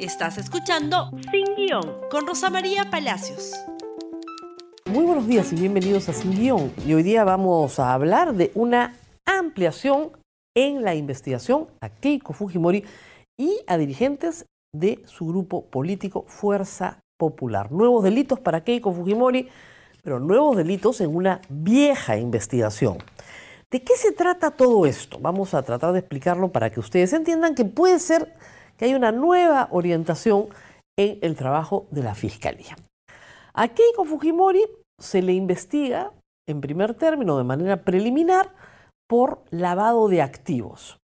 Estás escuchando Sin Guión con Rosa María Palacios. Muy buenos días y bienvenidos a Sin Guión. Y hoy día vamos a hablar de una ampliación en la investigación a Keiko Fujimori y a dirigentes de su grupo político Fuerza Popular. Nuevos delitos para Keiko Fujimori, pero nuevos delitos en una vieja investigación. ¿De qué se trata todo esto? Vamos a tratar de explicarlo para que ustedes entiendan que puede ser que hay una nueva orientación en el trabajo de la Fiscalía. A Keiko Fujimori se le investiga en primer término de manera preliminar por lavado de activos.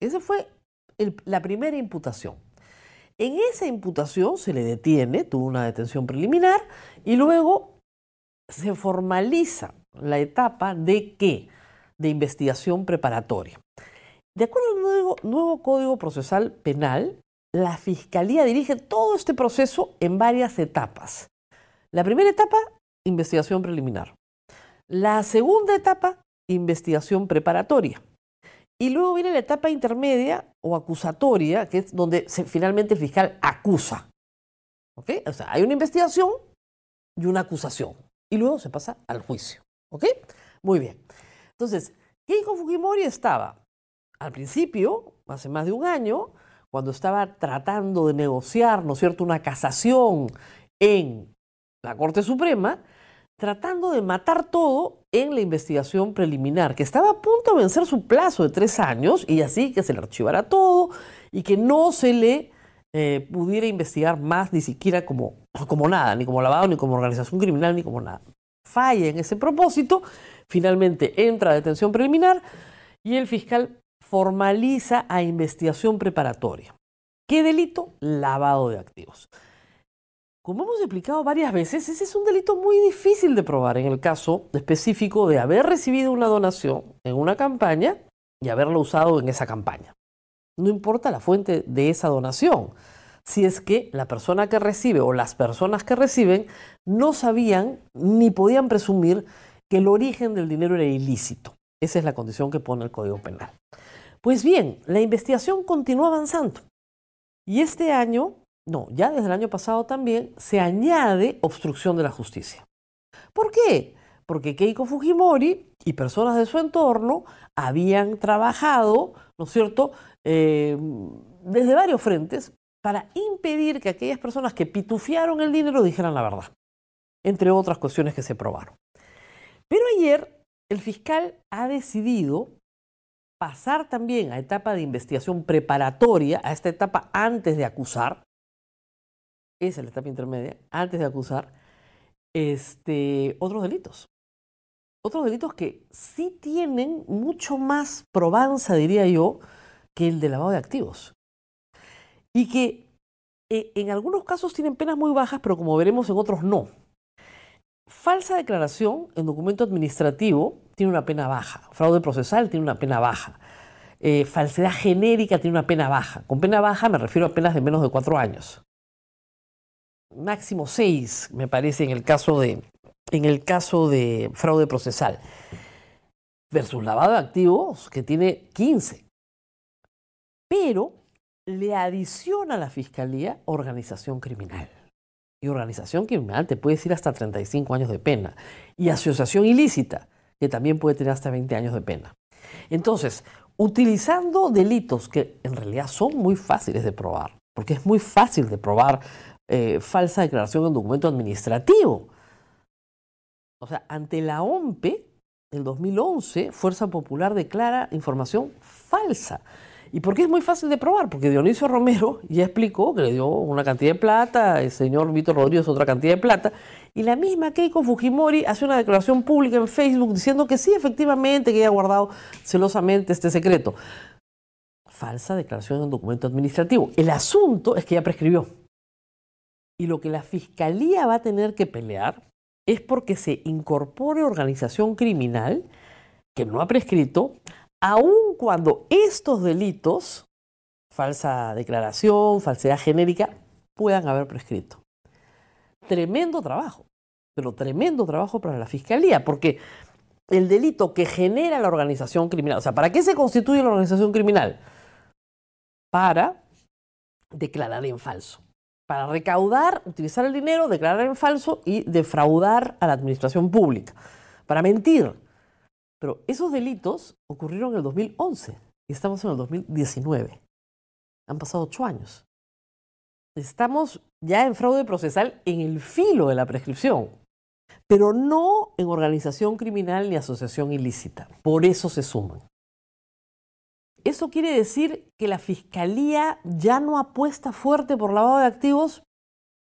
Esa fue la primera imputación. En esa imputación se le detiene, tuvo una detención preliminar y luego se formaliza la etapa de qué? De investigación preparatoria. De acuerdo al nuevo, nuevo, Código Procesal Penal, la Fiscalía dirige todo este proceso en varias etapas. La primera etapa, investigación preliminar. La segunda etapa, investigación preparatoria. Y luego viene la etapa intermedia o acusatoria, que es donde finalmente el fiscal acusa. ¿Ok? O sea, hay una investigación y una acusación. Y luego se pasa al juicio. ¿Ok? Muy bien. Entonces, Keiko Fujimori estaba al principio, hace más de un año, cuando estaba tratando de negociar, ¿no es cierto?, una casación en la Corte Suprema, tratando de matar todo en la investigación preliminar, que estaba a punto de vencer su plazo de tres años y así que se le archivara todo y que no se le eh, pudiera investigar más ni siquiera como, como nada, ni como lavado, ni como organización criminal, ni como nada. Falla en ese propósito, finalmente entra a detención preliminar y el fiscal formaliza a investigación preparatoria. ¿Qué delito? Lavado de activos. Como hemos explicado varias veces, ese es un delito muy difícil de probar en el caso específico de haber recibido una donación en una campaña y haberlo usado en esa campaña. No importa la fuente de esa donación, si es que la persona que recibe o las personas que reciben no sabían ni podían presumir que el origen del dinero era ilícito. Esa es la condición que pone el Código Penal. Pues bien, la investigación continúa avanzando. Y este año, no, ya desde el año pasado también, se añade obstrucción de la justicia. ¿Por qué? Porque Keiko Fujimori y personas de su entorno habían trabajado, ¿no es cierto?, eh, desde varios frentes para impedir que aquellas personas que pitufiaron el dinero dijeran la verdad, entre otras cuestiones que se probaron. Pero ayer el fiscal ha decidido pasar también a etapa de investigación preparatoria, a esta etapa antes de acusar, esa es la etapa intermedia, antes de acusar, este, otros delitos. Otros delitos que sí tienen mucho más probanza, diría yo, que el de lavado de activos. Y que eh, en algunos casos tienen penas muy bajas, pero como veremos en otros no. Falsa declaración en documento administrativo tiene una pena baja. Fraude procesal tiene una pena baja. Eh, falsedad genérica tiene una pena baja. Con pena baja me refiero a penas de menos de cuatro años. Máximo seis, me parece, en el caso de, en el caso de fraude procesal. Versus lavado de activos, que tiene 15. Pero le adiciona a la fiscalía organización criminal. Y organización criminal te puede decir hasta 35 años de pena. Y asociación ilícita que también puede tener hasta 20 años de pena. Entonces, utilizando delitos que en realidad son muy fáciles de probar, porque es muy fácil de probar eh, falsa declaración en documento administrativo. O sea, ante la OMPE del 2011, Fuerza Popular declara información falsa. ¿Y por qué es muy fácil de probar? Porque Dionisio Romero ya explicó que le dio una cantidad de plata, el señor Víctor Rodríguez otra cantidad de plata, y la misma Keiko Fujimori hace una declaración pública en Facebook diciendo que sí, efectivamente, que ella ha guardado celosamente este secreto. Falsa declaración en un documento administrativo. El asunto es que ya prescribió. Y lo que la fiscalía va a tener que pelear es porque se incorpore organización criminal que no ha prescrito aun cuando estos delitos, falsa declaración, falsedad genérica, puedan haber prescrito. Tremendo trabajo, pero tremendo trabajo para la Fiscalía, porque el delito que genera la organización criminal, o sea, ¿para qué se constituye la organización criminal? Para declarar en falso. Para recaudar, utilizar el dinero, declarar en falso y defraudar a la administración pública. Para mentir. Pero esos delitos ocurrieron en el 2011 y estamos en el 2019. Han pasado ocho años. Estamos ya en fraude procesal en el filo de la prescripción, pero no en organización criminal ni asociación ilícita. Por eso se suman. ¿Eso quiere decir que la Fiscalía ya no apuesta fuerte por lavado de activos?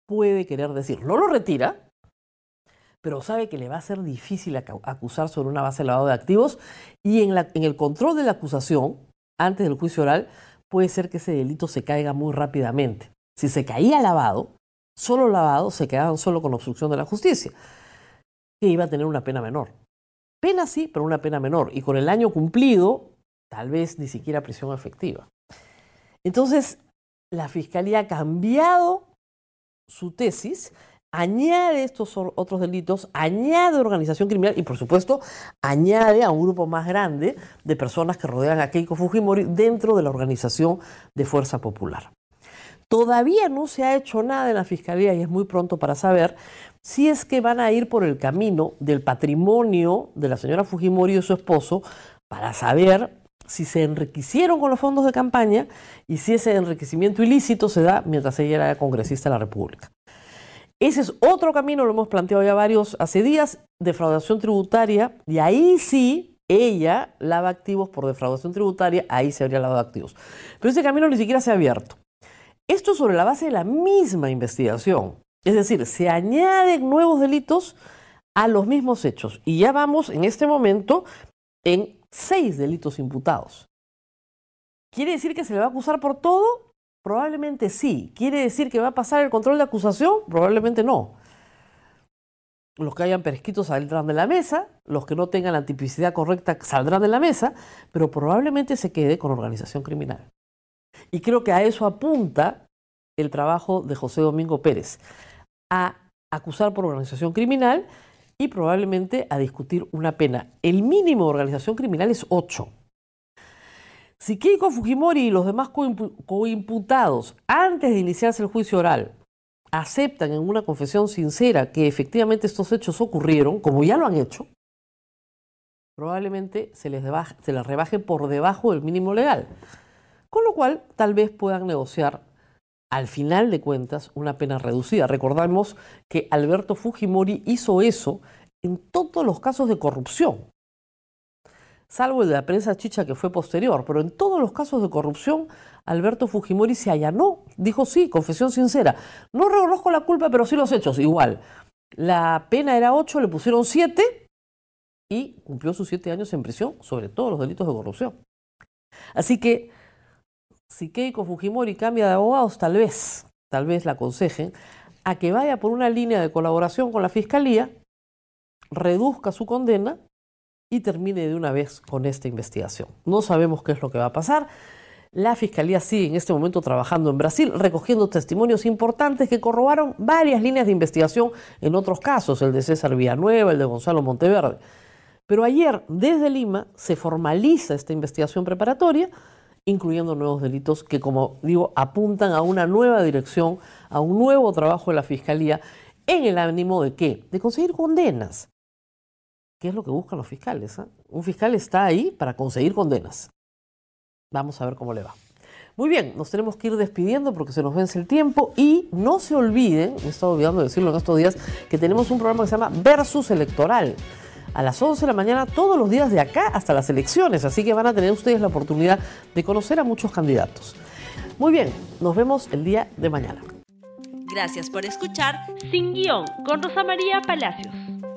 Puede querer decir, no lo retira, pero sabe que le va a ser difícil acusar sobre una base de lavado de activos y en, en el control de la acusación, antes del juicio oral, puede ser que ese delito se caiga muy rápidamente. Si se caía lavado, solo lavado, se quedaban solo con obstrucción de la justicia, que iba a tener una pena menor. Pena sí, pero una pena menor. Y con el año cumplido, tal vez ni siquiera prisión efectiva. Entonces, la Fiscalía ha cambiado su tesis, añade estos otros delitos, añade organización criminal y, por supuesto, añade a un grupo más grande de personas que rodean a Keiko Fujimori dentro de la organización de Fuerza Popular. Todavía no se ha hecho nada en la Fiscalía y es muy pronto para saber si es que van a ir por el camino del patrimonio de la señora Fujimori y su esposo para saber si se enriquecieron con los fondos de campaña y si ese enriquecimiento ilícito se da mientras ella era congresista de la República. Ese es otro camino, lo hemos planteado ya varios hace días, defraudación tributaria, y ahí sí ella lava activos por defraudación tributaria, ahí se habría lavado activos. Pero ese camino ni siquiera se ha abierto. Esto sobre la base de la misma investigación. Es decir, se añaden nuevos delitos a los mismos hechos. Y ya vamos en este momento en seis delitos imputados. ¿Quiere decir que se le va a acusar por todo? Probablemente sí. ¿Quiere decir que va a pasar el control de acusación? Probablemente no. Los que hayan prescrito saldrán de la mesa, los que no tengan la tipicidad correcta saldrán de la mesa, pero probablemente se quede con organización criminal. Y creo que a eso apunta el trabajo de José Domingo Pérez, a acusar por organización criminal y probablemente a discutir una pena. El mínimo de organización criminal es 8. Si Keiko Fujimori y los demás coimputados, antes de iniciarse el juicio oral, aceptan en una confesión sincera que efectivamente estos hechos ocurrieron, como ya lo han hecho, probablemente se les, se les rebaje por debajo del mínimo legal. Con lo cual, tal vez puedan negociar al final de cuentas, una pena reducida. Recordamos que Alberto Fujimori hizo eso en todos los casos de corrupción, salvo el de la prensa chicha que fue posterior, pero en todos los casos de corrupción, Alberto Fujimori se allanó, dijo sí, confesión sincera. No reconozco la culpa, pero sí los hechos, igual. La pena era 8, le pusieron 7 y cumplió sus 7 años en prisión sobre todos los delitos de corrupción. Así que si Keiko Fujimori cambia de abogados, tal vez, tal vez la aconsejen a que vaya por una línea de colaboración con la Fiscalía, reduzca su condena y termine de una vez con esta investigación. No sabemos qué es lo que va a pasar. La Fiscalía sigue en este momento trabajando en Brasil, recogiendo testimonios importantes que corrobaron varias líneas de investigación en otros casos, el de César Villanueva, el de Gonzalo Monteverde. Pero ayer, desde Lima, se formaliza esta investigación preparatoria incluyendo nuevos delitos que, como digo, apuntan a una nueva dirección, a un nuevo trabajo de la Fiscalía, en el ánimo de qué? De conseguir condenas. ¿Qué es lo que buscan los fiscales? Ah? Un fiscal está ahí para conseguir condenas. Vamos a ver cómo le va. Muy bien, nos tenemos que ir despidiendo porque se nos vence el tiempo y no se olviden, me he estado olvidando de decirlo en estos días, que tenemos un programa que se llama Versus Electoral a las 11 de la mañana todos los días de acá hasta las elecciones, así que van a tener ustedes la oportunidad de conocer a muchos candidatos. Muy bien, nos vemos el día de mañana. Gracias por escuchar Sin Guión con Rosa María Palacios.